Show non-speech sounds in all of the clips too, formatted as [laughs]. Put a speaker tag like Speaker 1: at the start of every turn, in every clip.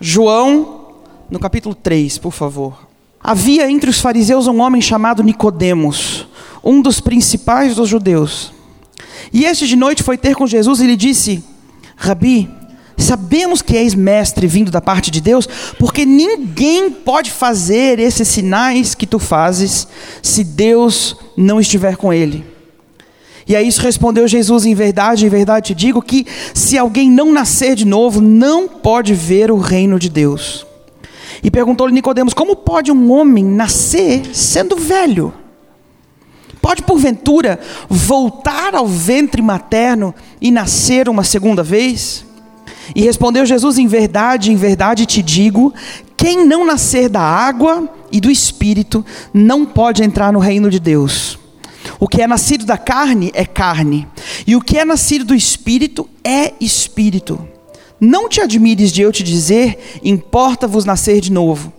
Speaker 1: João, no capítulo 3, por favor. Havia entre os fariseus um homem chamado Nicodemos, um dos principais dos judeus. E este de noite foi ter com Jesus e lhe disse: Rabi, sabemos que és mestre vindo da parte de Deus, porque ninguém pode fazer esses sinais que tu fazes se Deus não estiver com ele. E a isso respondeu Jesus: Em verdade, em verdade te digo que se alguém não nascer de novo, não pode ver o reino de Deus. E perguntou-lhe Nicodemos: Como pode um homem nascer sendo velho? Pode porventura voltar ao ventre materno e nascer uma segunda vez? E respondeu Jesus: Em verdade, em verdade te digo: quem não nascer da água e do espírito não pode entrar no reino de Deus. O que é nascido da carne é carne, e o que é nascido do espírito é espírito. Não te admires de eu te dizer, importa-vos nascer de novo.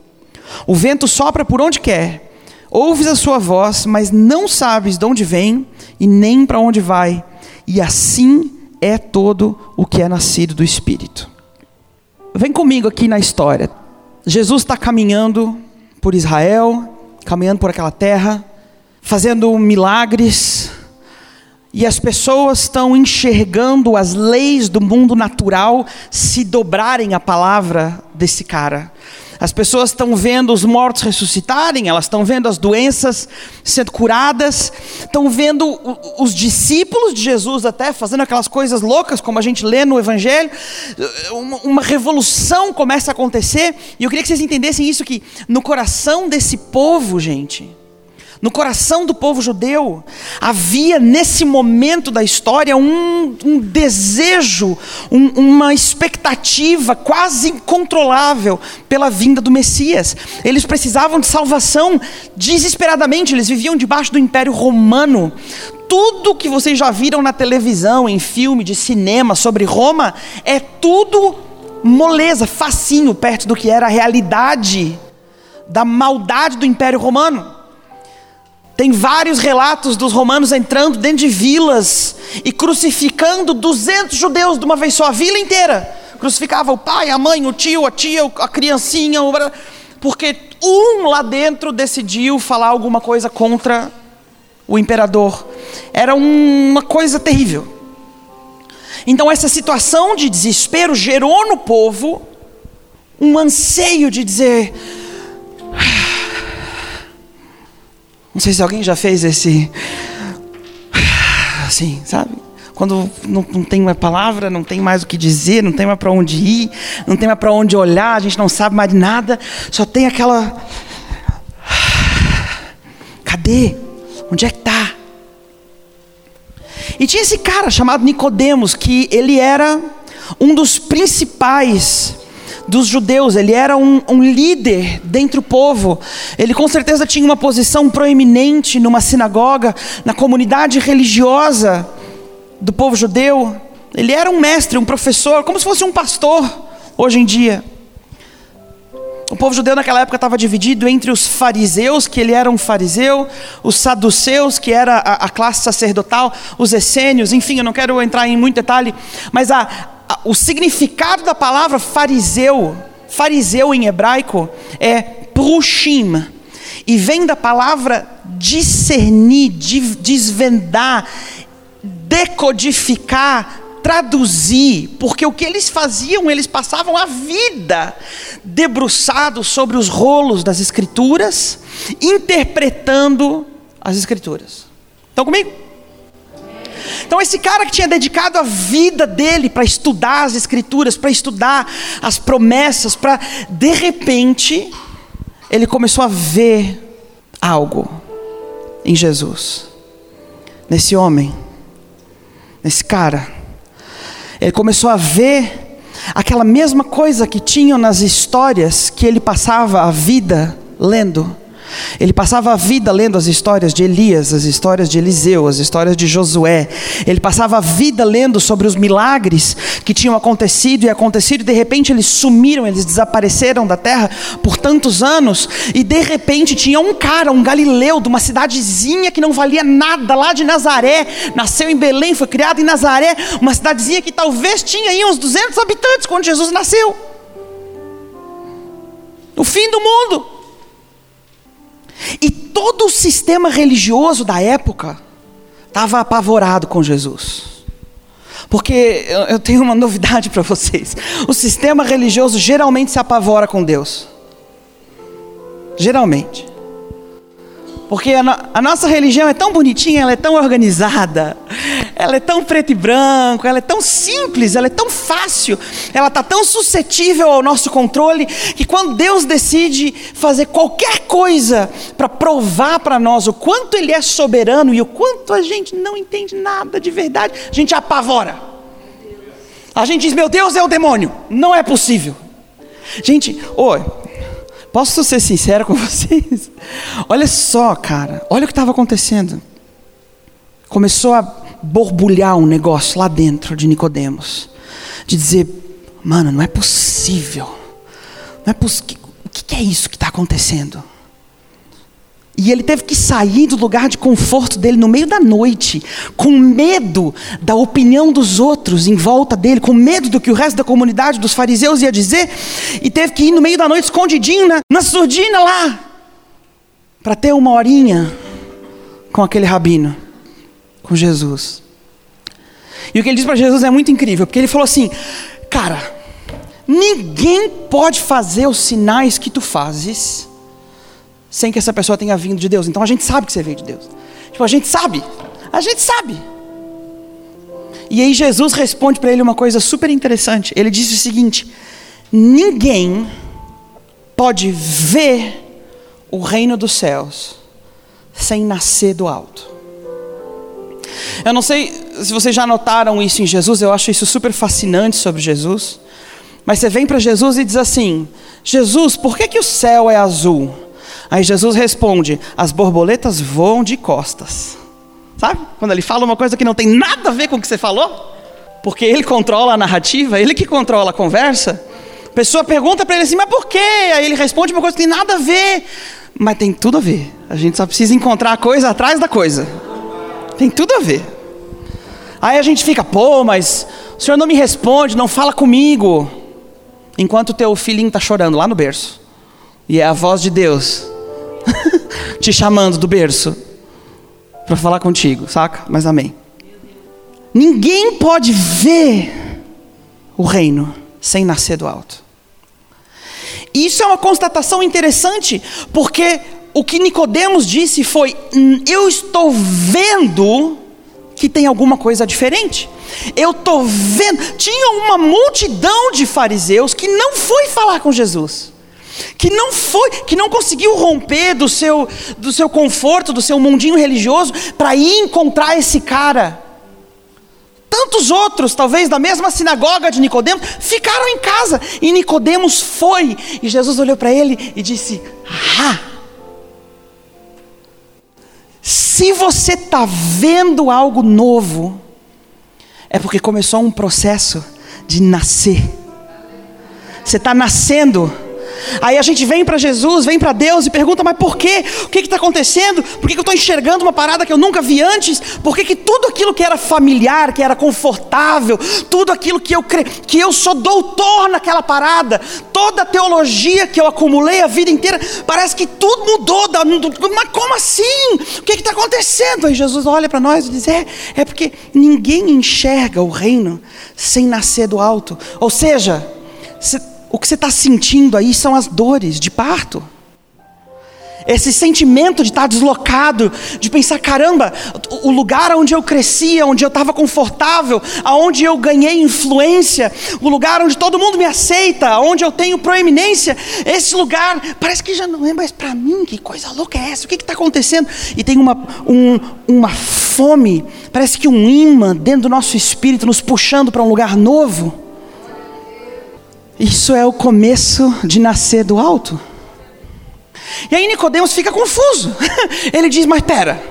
Speaker 1: O vento sopra por onde quer, ouves a sua voz, mas não sabes de onde vem e nem para onde vai. E assim é todo o que é nascido do Espírito. Vem comigo aqui na história. Jesus está caminhando por Israel, caminhando por aquela terra, fazendo milagres, e as pessoas estão enxergando as leis do mundo natural se dobrarem à palavra desse cara. As pessoas estão vendo os mortos ressuscitarem, elas estão vendo as doenças sendo curadas, estão vendo os discípulos de Jesus até fazendo aquelas coisas loucas, como a gente lê no Evangelho. Uma, revolução começa a acontecer, e eu queria que vocês entendessem isso: que no coração desse povo, gente, no coração do povo judeu, havia nesse momento da história um, um desejo, um, uma expectativa quase incontrolável pela vinda do Messias. Eles precisavam de salvação desesperadamente, eles viviam debaixo do Império Romano. Tudo que vocês já viram na televisão, em filme, de cinema sobre Roma, é tudo moleza, facinho, perto do que era a realidade da maldade do Império Romano. Tem vários relatos dos romanos entrando dentro de vilas e crucificando 200 judeus de uma vez só, a vila inteira. Crucificava o pai, a mãe, o tio, a tia, a criancinha, porque um lá dentro decidiu falar alguma coisa contra o imperador. Era uma coisa terrível. Então, essa situação de desespero gerou no povo um anseio de dizer: Não sei se alguém já fez esse. [sighs] Assim, sabe? Quando não, não tem uma palavra, não tem mais o que dizer, não tem mais para onde ir, não tem mais para onde olhar, a gente não sabe mais nada, só tem aquela. [sighs] Cadê? Onde é que está? E tinha esse cara chamado Nicodemos, que ele era um dos principais dos judeus, ele era um, um líder dentro do povo, ele com certeza tinha uma posição proeminente numa sinagoga, na comunidade religiosa do povo judeu. Ele era um mestre, um professor, como se fosse um pastor hoje em dia. O povo judeu naquela época estava dividido entre os fariseus, que ele era um fariseu, os saduceus, que era a, a classe sacerdotal, os essênios, enfim, eu não quero entrar em muito detalhe, mas a, o significado da palavra fariseu, fariseu em hebraico, é prushim, e vem da palavra discernir, desvendar, decodificar, traduzir, porque o que eles faziam, eles passavam a vida debruçados sobre os rolos das Escrituras, interpretando as Escrituras. Estão comigo? Então, esse cara que tinha dedicado a vida dele para estudar as Escrituras, para estudar as promessas, para, de repente, ele começou a ver algo em Jesus, nesse homem, nesse cara. Ele começou a ver aquela mesma coisa que tinham nas histórias que ele passava a vida lendo. Ele passava a vida lendo as histórias de Elias, as histórias de Eliseu, as histórias de Josué. Ele passava a vida lendo sobre os milagres que tinham acontecido e acontecido, e de repente eles sumiram, eles desapareceram da terra por tantos anos, e de repente tinha um cara, um galileu, de uma cidadezinha que não valia nada, lá de Nazaré, nasceu em Belém, foi criado em Nazaré, uma cidadezinha que talvez tinha aí uns 200 habitantes quando Jesus nasceu. O fim do mundo. E todo o sistema religioso da época estava apavorado com Jesus. Porque eu tenho uma novidade para vocês: o sistema religioso geralmente se apavora com Deus. Geralmente. Porque a, no, a, nossa religião é tão bonitinha, ela é tão organizada, ela é tão preto e branco, ela é tão simples, ela é tão fácil, ela está tão suscetível ao nosso controle, que quando Deus decide fazer qualquer coisa para provar para nós o quanto Ele é soberano e o quanto a gente não entende nada de verdade, a gente apavora. A gente diz, meu Deus é o demônio, não é possível. Gente, oi, Posso ser sincero com [laughs] vocês? Olha só, cara, olha o que estava acontecendo. Começou a borbulhar um negócio lá dentro de Nicodemos, de dizer, mano, não é possível. Não é poss... O que é isso que está acontecendo? E ele teve que sair do lugar de conforto dele no meio da noite, com medo da opinião dos outros em volta dele, com medo do que o resto da comunidade dos fariseus ia dizer, e teve que ir no meio da noite escondidinho na, na surdina lá, para ter uma horinha com aquele rabino, com Jesus. E o que ele diz para Jesus é muito incrível, porque ele falou assim: Cara, ninguém pode fazer os sinais que tu fazes sem que essa pessoa tenha vindo de Deus. Então a gente sabe que você veio de Deus. Tipo, a gente sabe. A gente sabe. E aí Jesus responde para ele uma coisa super interessante. Ele diz o seguinte: ninguém pode ver o reino dos céus sem nascer do alto. Eu não sei se vocês já notaram isso em Jesus, eu acho isso super fascinante sobre Jesus. Mas você vem para Jesus e diz assim: Jesus, por que, que o céu é azul? Aí Jesus responde: as borboletas voam de costas. Sabe? Quando ele fala uma coisa que não tem nada a ver com o que você falou, porque ele controla a narrativa, ele que controla a conversa. A pessoa pergunta para ele assim: mas por quê? Aí ele responde uma coisa que tem nada a ver. Mas tem tudo a ver. A gente só precisa encontrar a coisa atrás da coisa. Tem tudo a ver. Aí a gente fica, pô, mas o senhor não me responde, não fala comigo. Enquanto teu filhinho está chorando lá no berço. E é a voz de Deus [laughs] te chamando do berço para falar contigo, saca? Mas amém. Ninguém pode ver o reino sem nascer do alto. Isso é uma constatação interessante, porque o que Nicodemos disse foi: hum, eu estou vendo que tem alguma coisa diferente. Eu estou vendo. Tinha uma multidão de fariseus que não foi falar com Jesus que não foi, que não conseguiu romper do seu, do seu conforto, do seu mundinho religioso, para ir encontrar esse cara. Tantos outros, talvez da mesma sinagoga de Nicodemos, ficaram em casa e Nicodemos foi. E Jesus olhou para ele e disse: Ah, se você está vendo algo novo, é porque começou um processo de nascer. Você está nascendo Aí a gente vem para Jesus, vem para Deus e pergunta: mas por quê? O que está acontecendo? Por que, que eu estou enxergando uma parada que eu nunca vi antes? Por que, que tudo aquilo que era familiar, que era confortável, tudo aquilo que eu cre... que eu sou doutor naquela parada, toda a teologia que eu acumulei a vida inteira, parece que tudo mudou. Da... Mas como assim? O que está acontecendo? Aí Jesus olha para nós e diz: é, é porque ninguém enxerga o reino sem nascer do alto. Ou seja, se o que você está sentindo aí são as dores de parto. Esse sentimento de estar deslocado, de pensar, caramba, o lugar onde eu crescia, onde eu estava confortável, aonde eu ganhei influência, o lugar onde todo mundo me aceita, onde eu tenho proeminência, esse lugar parece que já não é mais para mim. Que coisa louca é essa? O que está acontecendo? E tem uma, um, uma fome, parece que um imã dentro do nosso espírito nos puxando para um lugar novo. Isso é o começo de nascer do alto. E aí Nicodemos fica confuso. [laughs] Ele diz: "Mas espera,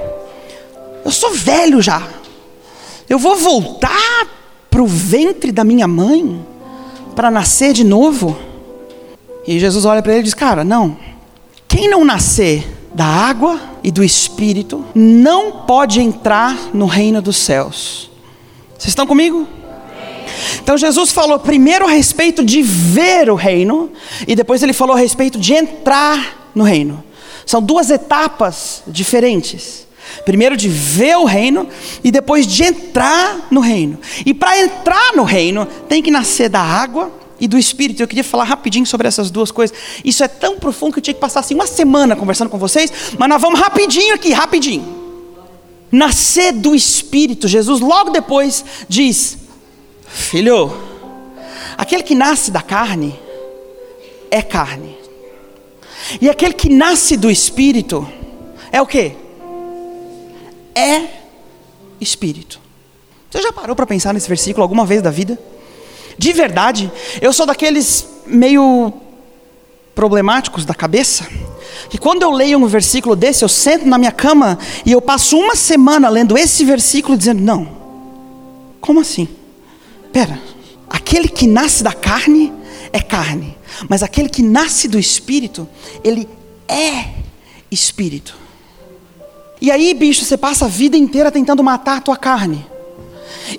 Speaker 1: eu sou velho já. Eu vou voltar para o ventre da minha mãe para nascer de novo?" E Jesus olha para ele e diz: "Cara, não. Quem não nascer da água e do espírito não pode entrar no reino dos céus." Vocês estão comigo? Então Jesus falou primeiro a respeito de ver o reino, e depois ele falou a respeito de entrar no reino. São duas etapas diferentes. Primeiro de ver o reino e depois de entrar no reino. E para entrar no reino, tem que nascer da água e do espírito. Eu queria falar rapidinho sobre essas duas coisas. Isso é tão profundo que eu tinha que passar assim uma semana conversando com vocês, mas nós vamos rapidinho aqui, rapidinho. Nascer do espírito. Jesus logo depois diz: Filho, aquele que nasce da carne é carne. E aquele que nasce do espírito é o que? É espírito. Você já parou para pensar nesse versículo alguma vez da vida? De verdade, eu sou daqueles meio problemáticos da cabeça, que quando eu leio um versículo desse, eu sento na minha cama e eu passo uma semana lendo esse versículo dizendo: não, como assim? Pera, aquele que nasce da carne é carne, mas aquele que nasce do espírito, ele é espírito. E aí, bicho, você passa a vida inteira tentando matar a tua carne.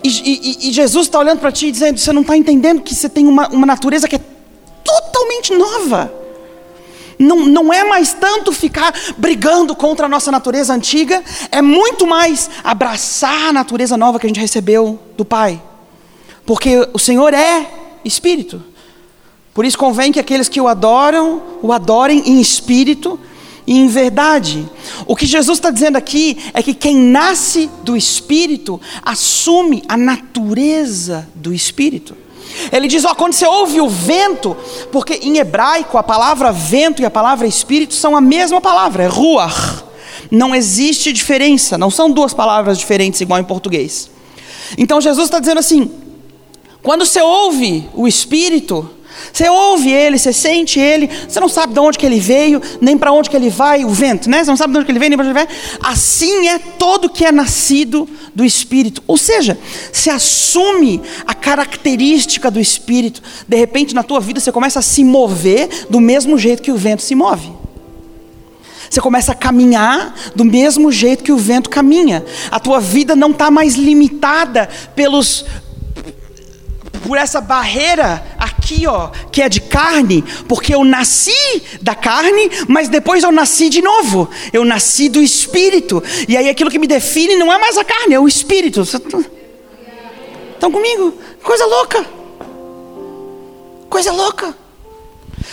Speaker 1: E, e, e Jesus está olhando para ti e dizendo: Você não está entendendo que você tem uma, uma natureza que é totalmente nova. Não, não é mais tanto ficar brigando contra a nossa natureza antiga, é muito mais abraçar a natureza nova que a gente recebeu do Pai. Porque o Senhor é Espírito. Por isso convém que aqueles que o adoram, o adorem em espírito e em verdade. O que Jesus está dizendo aqui é que quem nasce do Espírito assume a natureza do Espírito. Ele diz: ó, quando você ouve o vento, porque em hebraico a palavra vento e a palavra espírito são a mesma palavra, é ruach. Não existe diferença, não são duas palavras diferentes igual em português. Então Jesus está dizendo assim: quando você ouve o espírito, você ouve ele, você sente ele, você não sabe de onde que ele veio, nem para onde que ele vai, o vento, né? Você não sabe de onde que ele veio, nem para onde ele vai. Assim é todo que é nascido do Espírito. Ou seja, se assume a característica do Espírito. De repente, na tua vida, você começa a se mover do mesmo jeito que o vento se move. Você começa a caminhar do mesmo jeito que o vento caminha. A tua vida não está mais limitada pelos por essa barreira aqui, ó, que é de carne, porque eu nasci da carne, mas depois eu nasci de novo. Eu nasci do espírito. E aí aquilo que me define não é mais a carne, é o espírito. Estão comigo? Coisa louca. Coisa louca.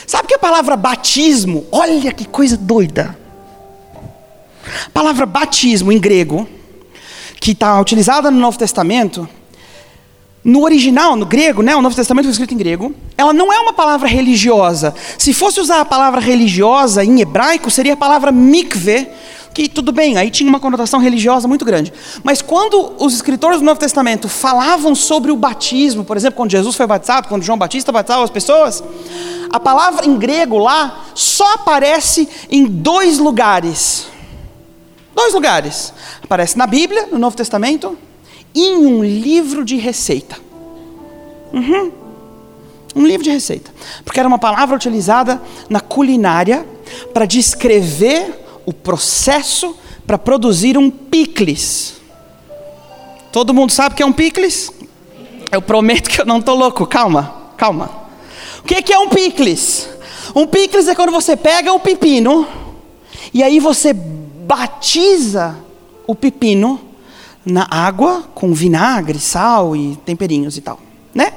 Speaker 1: Sabe que a palavra batismo, olha que coisa doida. A palavra batismo em grego, que está utilizada no Novo Testamento, no original, no grego, né, o Novo Testamento foi escrito em grego, ela não é uma palavra religiosa. Se fosse usar a palavra religiosa em hebraico, seria a palavra mikve, que tudo bem, aí tinha uma conotação religiosa muito grande. Mas quando os escritores do Novo Testamento falavam sobre o batismo, por exemplo, quando Jesus foi batizado, quando João Batista batizava as pessoas, a palavra em grego lá só aparece em dois lugares. Dois lugares. Aparece na Bíblia, no Novo Testamento, em um livro de receita. Uhum. Um livro de receita. Porque era uma palavra utilizada na culinária para descrever o processo para produzir um picles. Todo mundo sabe o que é um picles? Eu prometo que eu não estou louco. Calma, calma. O que é um picles? Um picles é quando você pega o pepino e aí você batiza o pepino na água com vinagre, sal e temperinhos e tal, né?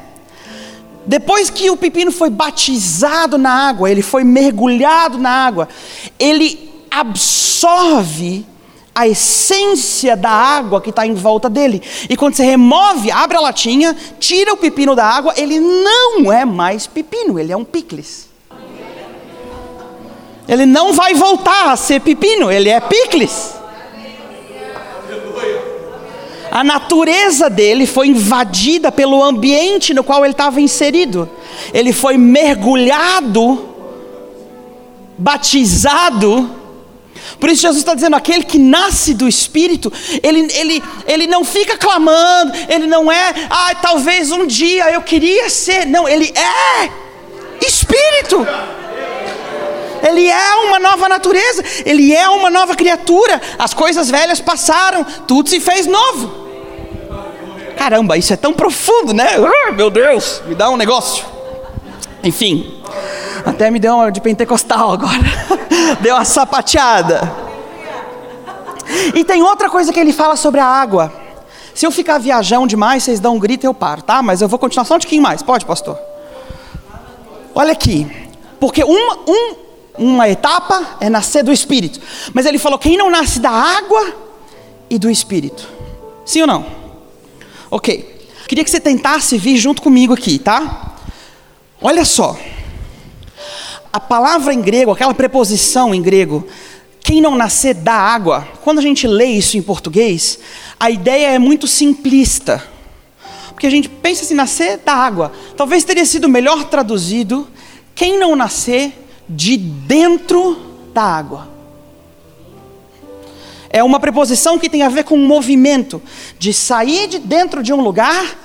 Speaker 1: Depois que o pepino foi batizado na água, ele foi mergulhado na água, ele absorve a essência da água que está em volta dele. E quando você remove, abre a latinha, tira o pepino da água, ele não é mais pepino, ele é um picles. Ele não vai voltar a ser pepino, ele é picles. A natureza dele foi invadida pelo ambiente no qual ele estava inserido. Ele foi mergulhado, batizado. Por isso Jesus está dizendo: aquele que nasce do Espírito, ele, ele, ele não fica clamando, ele não é, ah, talvez um dia eu queria ser. Não, ele é Espírito. Ele é uma nova natureza, ele é uma nova criatura. As coisas velhas passaram, tudo se fez novo. Caramba, isso é tão profundo, né? Ah, meu Deus, me dá um negócio. Enfim, até me deu uma de pentecostal agora. [laughs] deu uma sapateada. E tem outra coisa que ele fala sobre a água. Se eu ficar viajão demais, vocês dão um grito e eu paro, tá? Mas eu vou continuar só um tiquinho mais. Pode, pastor? Olha aqui. Porque uma, um, uma etapa é nascer do Espírito. Mas ele falou: quem não nasce da água e do Espírito. Sim ou não? Ok. Queria que você tentasse vir junto comigo aqui, tá? Olha só. A palavra em grego, aquela preposição em grego, quem não nascer da água, quando a gente lê isso em português, a ideia é muito simplista. Porque a gente pensa assim, nascer da água. Talvez teria sido melhor traduzido quem não nascer de dentro da água. É uma preposição que tem a ver com um movimento de sair de dentro de um lugar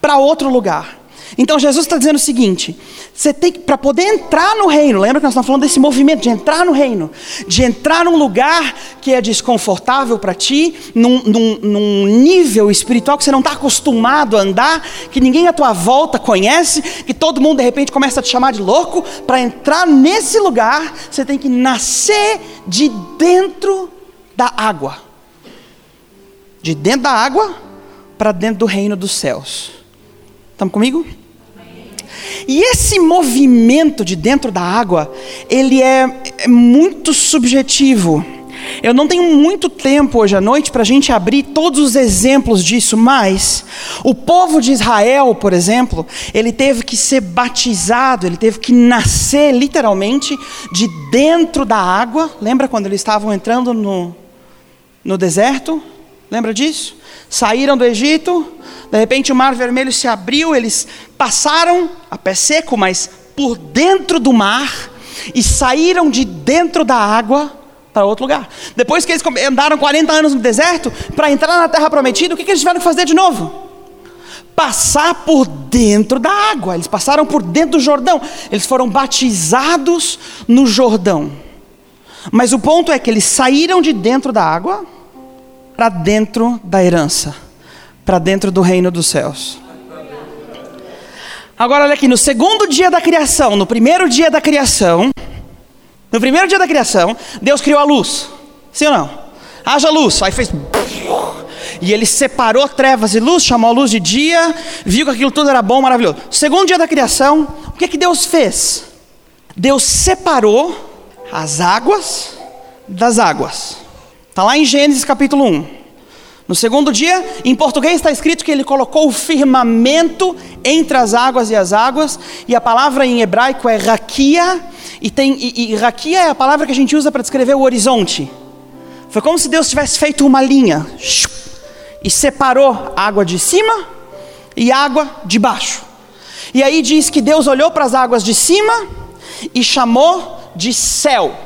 Speaker 1: para outro lugar. Então Jesus está dizendo o seguinte: você tem que, para poder entrar no reino, lembra que nós estamos falando desse movimento de entrar no reino, de entrar num lugar que é desconfortável para ti, num, num, num, nível espiritual que você não está acostumado a andar, que ninguém à tua volta conhece, que todo mundo de repente começa a te chamar de louco. Para entrar nesse lugar, você tem que nascer de dentro da água, de dentro da água para dentro do reino dos céus. Estamos comigo? E esse movimento de dentro da água, ele é, é muito subjetivo. Eu não tenho muito tempo hoje à noite para a gente abrir todos os exemplos disso, mas o povo de Israel, por exemplo, ele teve que ser batizado, ele teve que nascer literalmente de dentro da água. Lembra quando eles estavam entrando no, no deserto? Lembra disso? Saíram do Egito, de repente o mar vermelho se abriu, eles passaram a pé seco, mas por dentro do mar e saíram de dentro da água para outro lugar. Depois que eles andaram 40 anos no deserto, para entrar na terra prometida, o que, eles tiveram que fazer de novo? Passar por dentro da água. Eles passaram por dentro do Jordão. Eles foram batizados no Jordão. Mas o ponto é que eles saíram de dentro da água para dentro da herança, para dentro do reino dos céus. Agora olha aqui, no segundo dia da criação, no primeiro dia da criação, no primeiro dia da criação, Deus criou a luz. Sim ou não? Haja luz. Aí fez. E ele separou trevas e luz, chamou a luz de dia, viu que aquilo tudo era bom, maravilhoso. Segundo dia da criação, o que, que Deus fez? Deus separou as águas das águas. Está lá em Gênesis capítulo 1. No segundo dia, em português está escrito que ele colocou o firmamento entre as águas e as águas, e a palavra em hebraico é raquia, e, tem, e, e raquia é a palavra que a gente usa para descrever o horizonte. Foi como se Deus tivesse feito uma linha e separou água de cima e água de baixo. E aí diz que Deus olhou para as águas de cima e chamou de céu.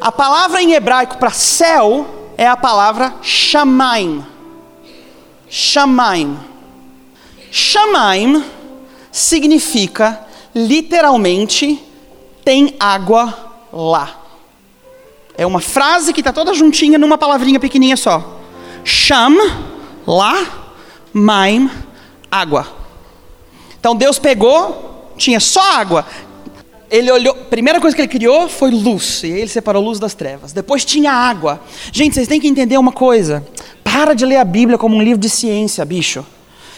Speaker 1: A palavra em hebraico para céu é a palavra shamaim. Shamaim. Shamaim significa literalmente tem água lá. É uma frase que está toda juntinha numa palavrinha pequenininha só. Sham, lá, maim, água. Então Deus pegou, tinha só água ele olhou, primeira coisa que ele criou foi luz, e ele separou luz das trevas. Depois tinha água. Gente, vocês têm que entender uma coisa. Para de ler a Bíblia como um livro de ciência, bicho.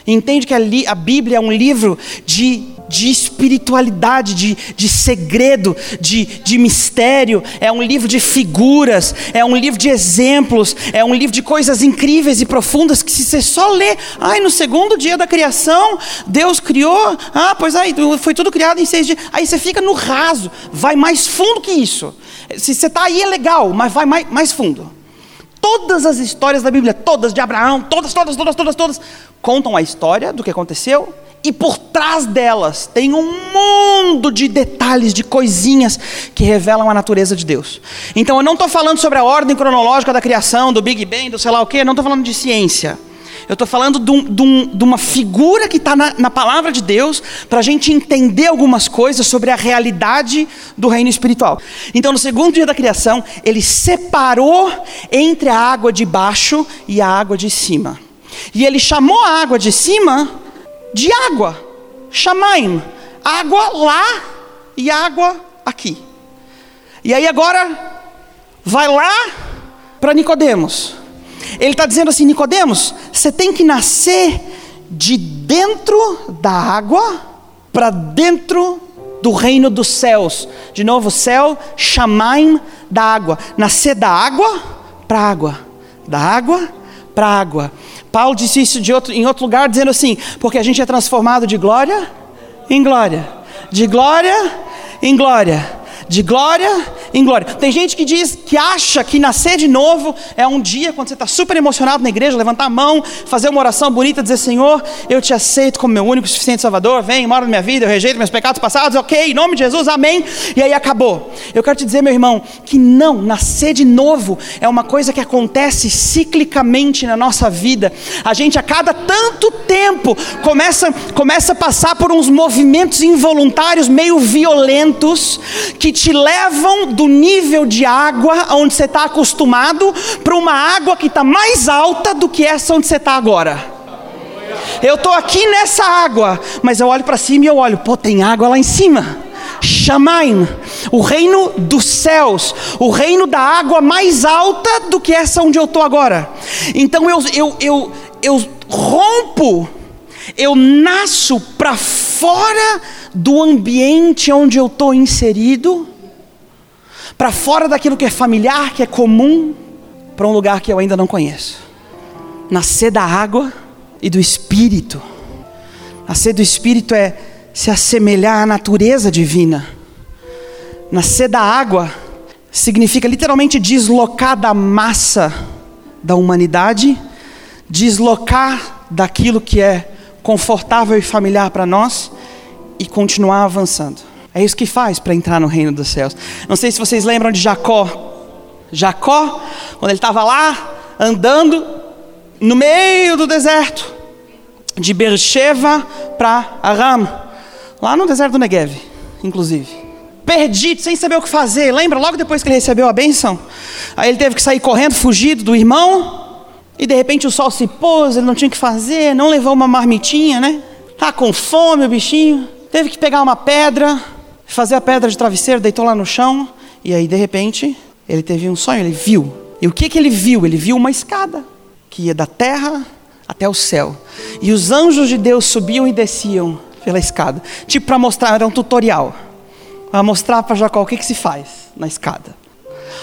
Speaker 1: Entende que a, a Bíblia é um livro de de espiritualidade, de, de segredo, de, de mistério, é um livro de figuras, é um livro de exemplos, é um livro de coisas incríveis e profundas que se você só lê, ai, no segundo dia da criação, Deus criou, ah, pois aí, foi tudo criado em seis dias, aí você fica no raso, vai mais fundo que isso. Se você está aí é legal, mas vai mais, mais fundo. Todas as histórias da Bíblia, todas de Abraão, todas, todas, todas, todas, todas, contam a história do que aconteceu e por trás delas tem um mundo de detalhes, de coisinhas que revelam a natureza de Deus. Então eu não estou falando sobre a ordem cronológica da criação, do Big Bang, do sei lá o que, não estou falando de ciência. Eu estou falando de, um, de, um, de, uma figura que está na, na, palavra de Deus para a gente entender algumas coisas sobre a realidade do reino espiritual. Então, no segundo dia da criação, ele separou entre a água de baixo e a água de cima. E ele chamou a água de cima de água. Chamaim. Água lá e água aqui. E aí agora vai lá para Nicodemos. Ele está dizendo assim, Nicodemos, você tem que nascer de dentro da água para dentro do reino dos céus. De novo, céu, chamaim da água. Nascer da água para água. Da água para água. Paulo disse isso outro, em outro lugar, dizendo assim: porque a gente é transformado de glória em glória, de glória em glória de glória em glória. Tem gente que diz que acha que nascer de novo é um dia quando você está super emocionado na igreja, levantar a mão, fazer uma oração bonita, dizer: Senhor, eu te aceito como meu único e suficiente Salvador, vem, mora na minha vida, eu rejeito meus pecados passados, ok, em nome de Jesus, amém. E aí acabou. Eu quero te dizer, meu irmão, que não, nascer de novo é uma coisa que acontece ciclicamente na nossa vida. A gente a cada tanto tempo começa, começa a passar por uns movimentos involuntários meio violentos que te levam do nível de água onde você está acostumado para uma água que está mais alta do que essa onde você está agora. Eu estou aqui nessa água, mas eu olho para cima e eu olho, pô, tem água lá em cima. Shamaim, o reino dos céus, o reino da água mais alta do que essa onde eu estou agora. Então eu, eu, eu, eu rompo, eu nasço para fora do ambiente onde eu estou inserido, para fora daquilo que é familiar, que é comum, para um lugar que eu ainda não conheço. Nascer da água e do espírito. Nascer do espírito é se assemelhar à natureza divina. Nascer da água significa literalmente deslocar da massa da humanidade, deslocar daquilo que é confortável e familiar para nós e continuar avançando. É isso que faz para entrar no reino dos céus. Não sei se vocês lembram de Jacó. Jacó, quando ele estava lá andando no meio do deserto, de Beersheba para Aram, lá no deserto do Negev, inclusive. Perdido, sem saber o que fazer. Lembra logo depois que ele recebeu a bênção? Aí ele teve que sair correndo, fugido do irmão. E de repente o sol se pôs, ele não tinha o que fazer, não levou uma marmitinha, né? Tá com fome o bichinho. Teve que pegar uma pedra, fazer a pedra de travesseiro, deitou lá no chão, e aí de repente ele teve um sonho, ele viu. E o que, que ele viu? Ele viu uma escada que ia da terra até o céu. E os anjos de Deus subiam e desciam pela escada. Tipo para mostrar, era um tutorial. Para mostrar para Jacó o que, que se faz na escada.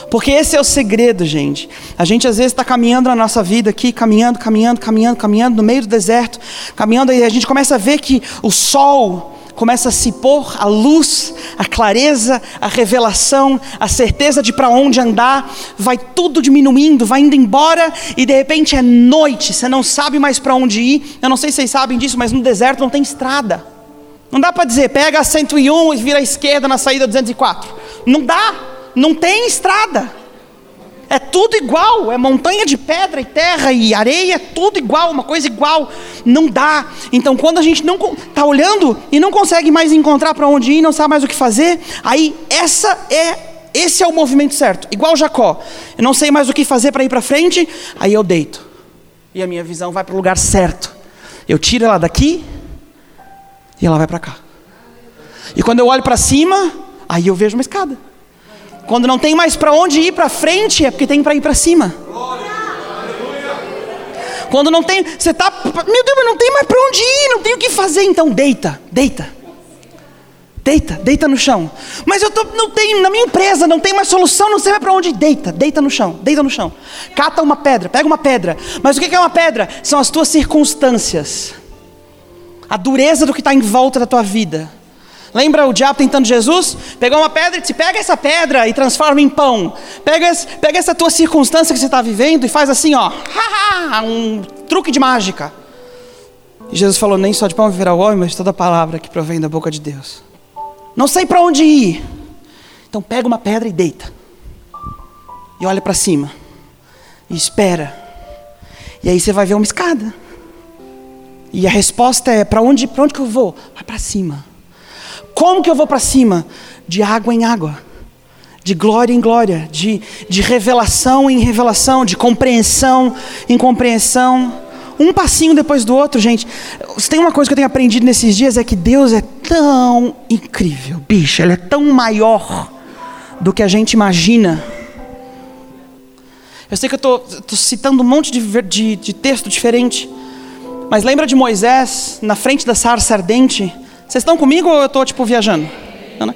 Speaker 1: Porque esse é o segredo, gente. A gente às vezes está caminhando na nossa vida aqui, caminhando, caminhando, caminhando, caminhando, no meio do deserto, caminhando, e a gente começa a ver que o sol começa a se pôr a luz, a clareza, a revelação, a certeza de para onde andar, vai tudo diminuindo, vai indo embora e de repente é noite, você não sabe mais para onde ir. Eu não sei se vocês sabem disso, mas no deserto não tem estrada. Não dá para dizer, pega a 101 e vira à esquerda na saída 204. Não dá, não tem estrada. É tudo igual, é montanha de pedra e terra e areia, tudo igual, uma coisa igual. Não dá. Então, quando a gente não está olhando e não consegue mais encontrar para onde ir, não sabe mais o que fazer, aí essa é esse é o movimento certo. Igual Jacó. Eu não sei mais o que fazer para ir para frente, aí eu deito. E a minha visão vai para o lugar certo. Eu tiro ela daqui e ela vai para cá. E quando eu olho para cima, aí eu vejo uma escada. Quando não tem mais para onde ir para frente, é porque tem para ir para cima. Quando não tem, você está, meu Deus, mas não tem mais para onde ir, não tem o que fazer, então deita, deita. Deita, deita no chão. Mas eu tô, não tenho, na minha empresa não tem mais solução, não sei mais para onde ir. Deita, deita no chão, deita no chão. Cata uma pedra, pega uma pedra. Mas o que é uma pedra? São as tuas circunstâncias. A dureza do que está em volta da tua vida. Lembra o diabo tentando Jesus? Pegou uma pedra e disse: pega essa pedra e transforma em pão. Pega, pega essa tua circunstância que você está vivendo e faz assim, ó, um truque de mágica. E Jesus falou: nem só de pão viverá o homem, mas de toda palavra que provém da boca de Deus. Não sei para onde ir. Então pega uma pedra e deita. E olha para cima. E espera. E aí você vai ver uma escada. E a resposta é: para onde, onde que eu vou? Vai para cima. Como que eu vou para cima? De água em água, de glória em glória, de, de revelação em revelação, de compreensão em compreensão. um passinho depois do outro, gente. Se tem uma coisa que eu tenho aprendido nesses dias é que Deus é tão incrível, bicho, Ele é tão maior do que a gente imagina. Eu sei que eu estou citando um monte de, de, de texto diferente, mas lembra de Moisés na frente da sarça ardente? Vocês estão comigo ou eu estou tipo viajando? Né?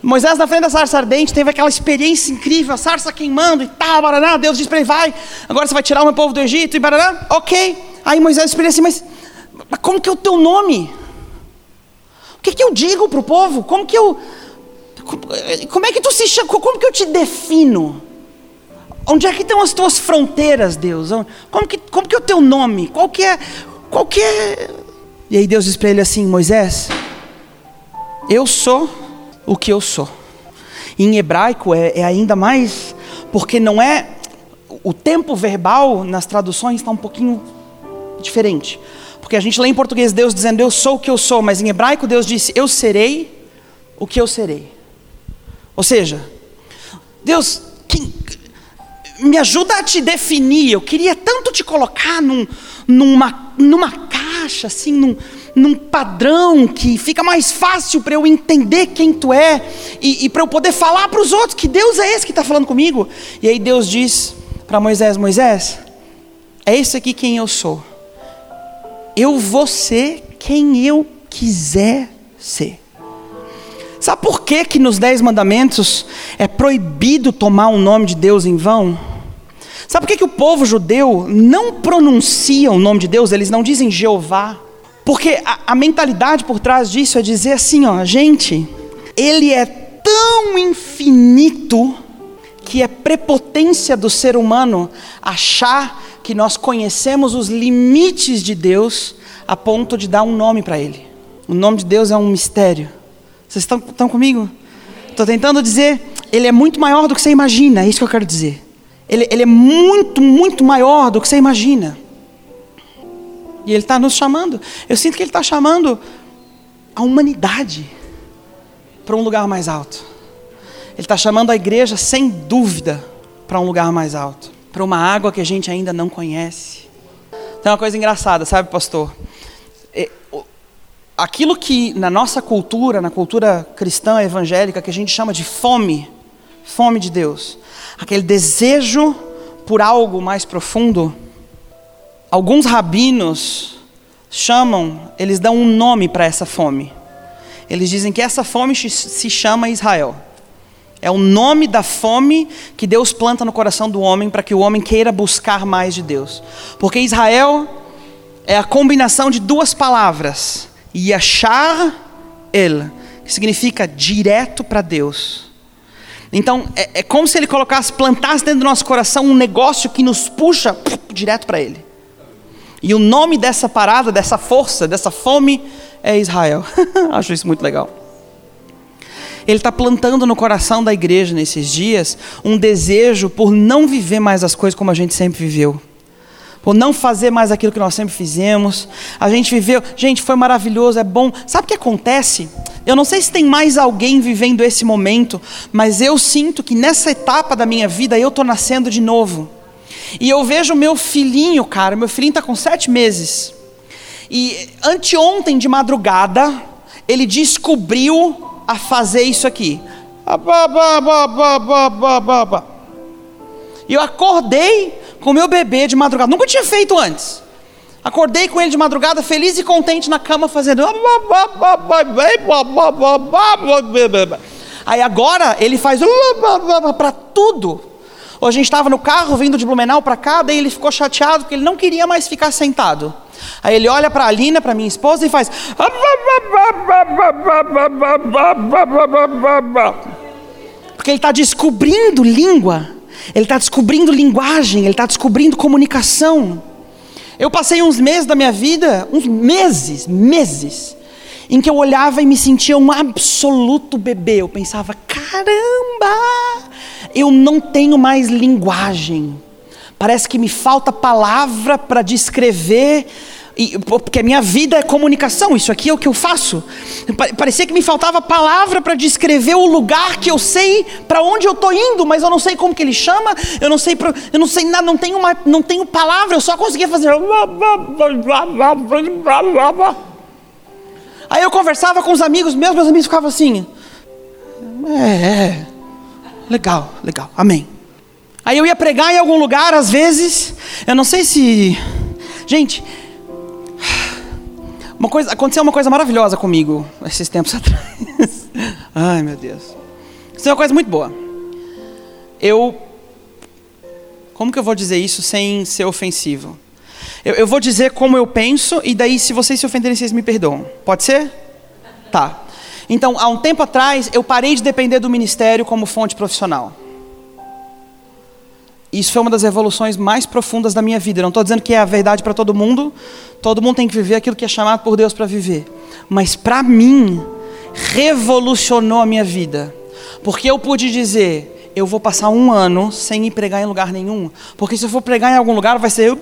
Speaker 1: Moisés na frente da sarça ardente teve aquela experiência incrível, a sarça queimando e tal, baraná. Deus diz para ele: vai, agora você vai tirar o meu povo do Egito e baraná. Ok. Aí Moisés explica assim: mas, mas como que é o teu nome? O que, que eu digo para o povo? Como que eu. Como é que tu se chama? Como que eu te defino? Onde é que estão as tuas fronteiras, Deus? Como que, como que é o teu nome? Qual que é. Qual que é. E aí Deus diz para ele assim: Moisés, eu sou o que eu sou. Em hebraico é, é ainda mais, porque não é. O tempo verbal nas traduções está um pouquinho diferente. Porque a gente lê em português Deus dizendo eu sou o que eu sou, mas em hebraico Deus disse eu serei o que eu serei. Ou seja, Deus, quem, me ajuda a te definir. Eu queria tanto te colocar num, numa, numa caixa, assim, num, num padrão que fica mais fácil para eu entender quem tu é e, e para eu poder falar para os outros que Deus é esse que está falando comigo. E aí Deus diz para Moisés: Moisés, é esse aqui quem eu sou. Eu vou ser quem eu quiser ser. Sabe por que, que nos Dez Mandamentos é proibido tomar o nome de Deus em vão? Sabe por que, que o povo judeu não pronuncia o nome de Deus? Eles não dizem Jeová. Porque a, a mentalidade por trás disso é dizer assim: ó, gente, ele é tão infinito que é prepotência do ser humano achar que nós conhecemos os limites de Deus a ponto de dar um nome para ele. O nome de Deus é um mistério. Vocês estão, estão comigo? Estou tentando dizer, ele é muito maior do que você imagina, é isso que eu quero dizer. Ele, ele é muito, muito maior do que você imagina. E Ele está nos chamando. Eu sinto que Ele está chamando a humanidade para um lugar mais alto. Ele está chamando a igreja, sem dúvida, para um lugar mais alto. Para uma água que a gente ainda não conhece. Tem uma coisa engraçada, sabe, pastor? É, aquilo que na nossa cultura, na cultura cristã evangélica, que a gente chama de fome, fome de Deus, aquele desejo por algo mais profundo, alguns rabinos chamam, eles dão um nome para essa fome. Eles dizem que essa fome se chama Israel. É o nome da fome que Deus planta no coração do homem para que o homem queira buscar mais de Deus. Porque Israel é a combinação de duas palavras: Yashar El, que significa direto para Deus. Então, é, é, como se ele colocasse, plantasse dentro do nosso coração um negócio que nos puxa direto para ele. E o nome dessa parada, dessa força, dessa fome é Israel. [laughs] Acho isso muito legal. Ele está plantando no coração da igreja nesses dias um desejo por não viver mais as coisas como a gente sempre viveu por não fazer mais aquilo que nós sempre fizemos. A gente viveu, gente, foi maravilhoso, é bom. Sabe o que acontece? Eu não sei se tem mais alguém vivendo esse momento, mas eu sinto que nessa etapa da minha vida eu estou nascendo de novo. E eu vejo meu filhinho, cara, meu filhinho está com sete meses. E anteontem de madrugada, ele descobriu a fazer isso aqui. E eu acordei com meu bebê de madrugada. Nunca tinha feito antes. Acordei com ele de madrugada, feliz e contente na cama, fazendo. Aí agora ele faz para tudo. Hoje a gente estava no carro vindo de Blumenau para cá, daí ele ficou chateado porque ele não queria mais ficar sentado. Aí ele olha para a Alina, para minha esposa, e faz. Porque ele está descobrindo língua, ele está descobrindo linguagem, ele está descobrindo comunicação. Eu passei uns meses da minha vida, uns meses, meses, em que eu olhava e me sentia um absoluto bebê. Eu pensava, caramba, eu não tenho mais linguagem. Parece que me falta palavra para descrever E, porque a minha vida é comunicação, isso aqui é o que eu faço. Parecia que me faltava palavra para descrever o lugar que eu sei para onde eu estou indo, mas eu não sei como que ele chama, eu não sei, pra, eu não sei nada, não tenho, uma, não tenho palavra, eu só conseguia fazer. Aí eu conversava com os amigos meus, meus amigos ficavam assim. É, é, legal, legal, amém. Aí eu ia pregar em algum lugar, às vezes, eu não sei se. Gente, uma coisa, aconteceu uma coisa maravilhosa comigo esses tempos [laughs] atrás. Ai, meu Deus. Isso é uma coisa muito boa. Eu. Como que eu vou dizer isso sem ser ofensivo? Eu, eu vou dizer como eu penso, e daí, se vocês se ofenderem, vocês me perdoam. Pode ser? Tá. Então, há um tempo atrás, eu parei de depender do ministério como fonte profissional. Isso foi uma das revoluções mais profundas da minha vida. Não estou dizendo que é a verdade para todo mundo. Todo mundo tem que viver aquilo que é chamado por Deus para viver. Mas para mim, revolucionou a minha vida. Porque eu pude dizer, eu vou passar um ano sem ir pregar em lugar nenhum. Porque se eu for pregar em algum lugar, vai ser.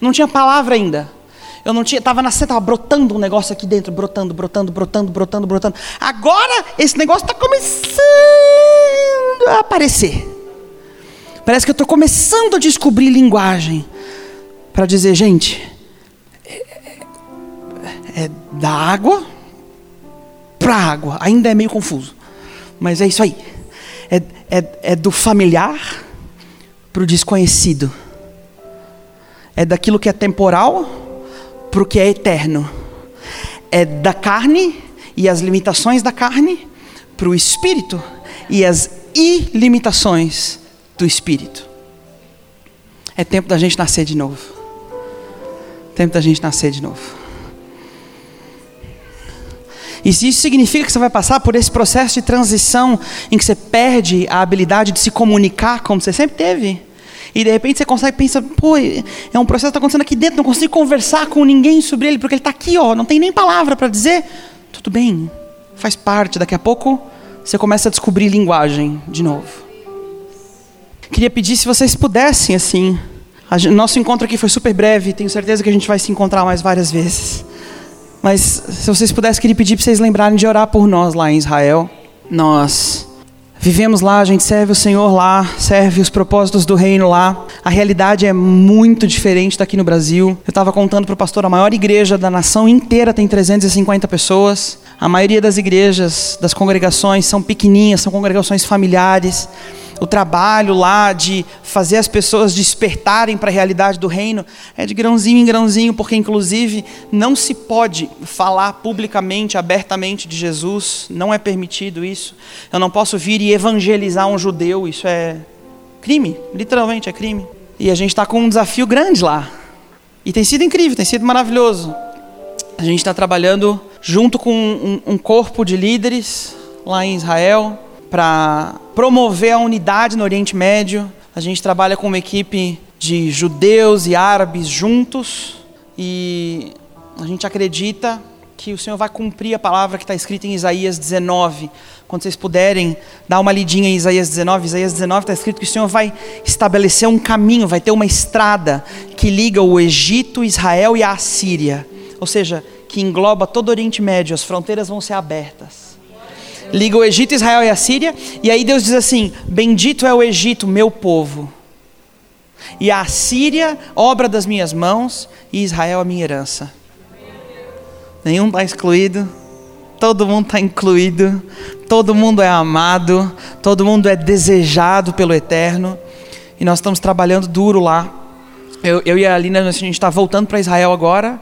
Speaker 1: Não tinha palavra ainda. Eu não tinha, estava nascendo, estava brotando um negócio aqui dentro, brotando, brotando, brotando, brotando, brotando. Agora esse negócio está começando a aparecer. Parece que eu estou começando a descobrir linguagem para dizer, gente, é, é da água para água. Ainda é meio confuso, mas é isso aí. É, é, é do familiar para o desconhecido. É daquilo que é temporal para o que é eterno. É da carne e as limitações da carne para o espírito e as ilimitações do espírito. É tempo da gente nascer de novo. Tempo da gente nascer de novo. E se isso significa que você vai passar por esse processo de transição em que você perde a habilidade de se comunicar como você sempre teve, e de repente você consegue pensar, pô, é um processo que está acontecendo aqui dentro, não consigo conversar com ninguém sobre ele, porque ele está aqui, ó, não tem nem palavra para dizer. Tudo bem, faz parte, daqui a pouco você começa a descobrir linguagem de novo. Queria pedir se vocês pudessem, assim. nosso encontro aqui foi super breve, tenho certeza que a gente vai se encontrar mais várias vezes. Mas se vocês pudessem, queria pedir para vocês lembrarem de orar por nós lá em Israel. Nós Vivemos lá, a gente serve o Senhor lá, serve os propósitos do reino lá. A realidade é muito diferente daqui no Brasil. Eu estava contando para o pastor, a maior igreja da nação inteira tem 350 pessoas. A maioria das igrejas, das congregações, são pequenininhas, são congregações familiares o trabalho lá de fazer as pessoas despertarem para a realidade do reino é de grãozinho em grãozinho, porque inclusive não se pode falar publicamente, abertamente de Jesus, não é permitido isso. Eu não posso vir e evangelizar um judeu, isso é crime, literalmente é crime. E a gente está com um desafio grande lá. E tem sido incrível, tem sido maravilhoso. A gente está trabalhando junto com um, um corpo de líderes lá em Israel para promover a unidade no Oriente Médio. A gente trabalha com uma equipe de judeus e árabes juntos e a gente acredita que o Senhor vai cumprir a palavra que está escrita em Isaías 19. Quando vocês puderem dar uma lidinha em Isaías 19, Isaías 19 está escrito que o Senhor vai estabelecer um caminho, vai ter uma estrada que liga o Egito, Israel e a Assíria. Ou seja, que engloba todo o Oriente Médio, as fronteiras vão ser abertas liga o Egito, Israel e a Síria, e aí Deus diz assim: Bendito é o Egito, meu povo, e a Síria, obra das minhas mãos, e Israel, a minha herança. Nenhum está excluído, todo mundo está incluído, todo mundo é amado, todo mundo é desejado pelo Eterno, e nós estamos trabalhando duro lá. Eu, eu e a Alina, a gente está voltando para Israel agora,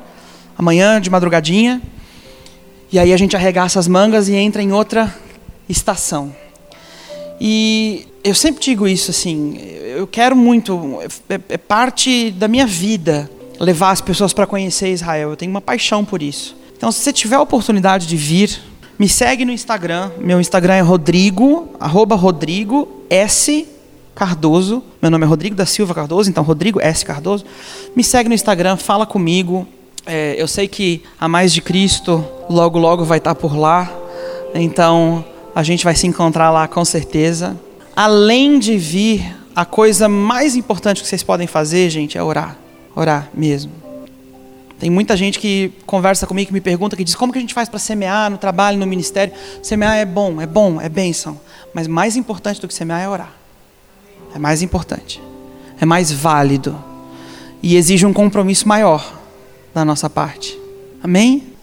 Speaker 1: amanhã de madrugadinha. E aí a gente arregaça as mangas e entra em outra estação. E eu sempre digo isso assim, eu quero muito, é, é parte da minha vida levar as pessoas para conhecer Israel. Eu tenho uma paixão por isso. Então, se você tiver a oportunidade de vir, me segue no Instagram. Meu Instagram é Rodrigo, arroba Rodrigo S Cardoso. Meu nome é Rodrigo da Silva Cardoso, então Rodrigo S Cardoso. Me segue no Instagram, fala comigo. É, eu sei que a Mais de Cristo logo, logo vai estar por lá. Então, a gente vai se encontrar lá com certeza. Além de vir a coisa mais importante que vocês podem fazer, gente, é orar. Orar mesmo. Tem muita gente que conversa comigo, que me pergunta, que diz como que a gente faz para semear no trabalho, no ministério. Semear é bom, é bom, é bênção. Mas mais importante do que semear é orar. É mais importante. É mais válido. E exige um compromisso maior da nossa parte. Amém?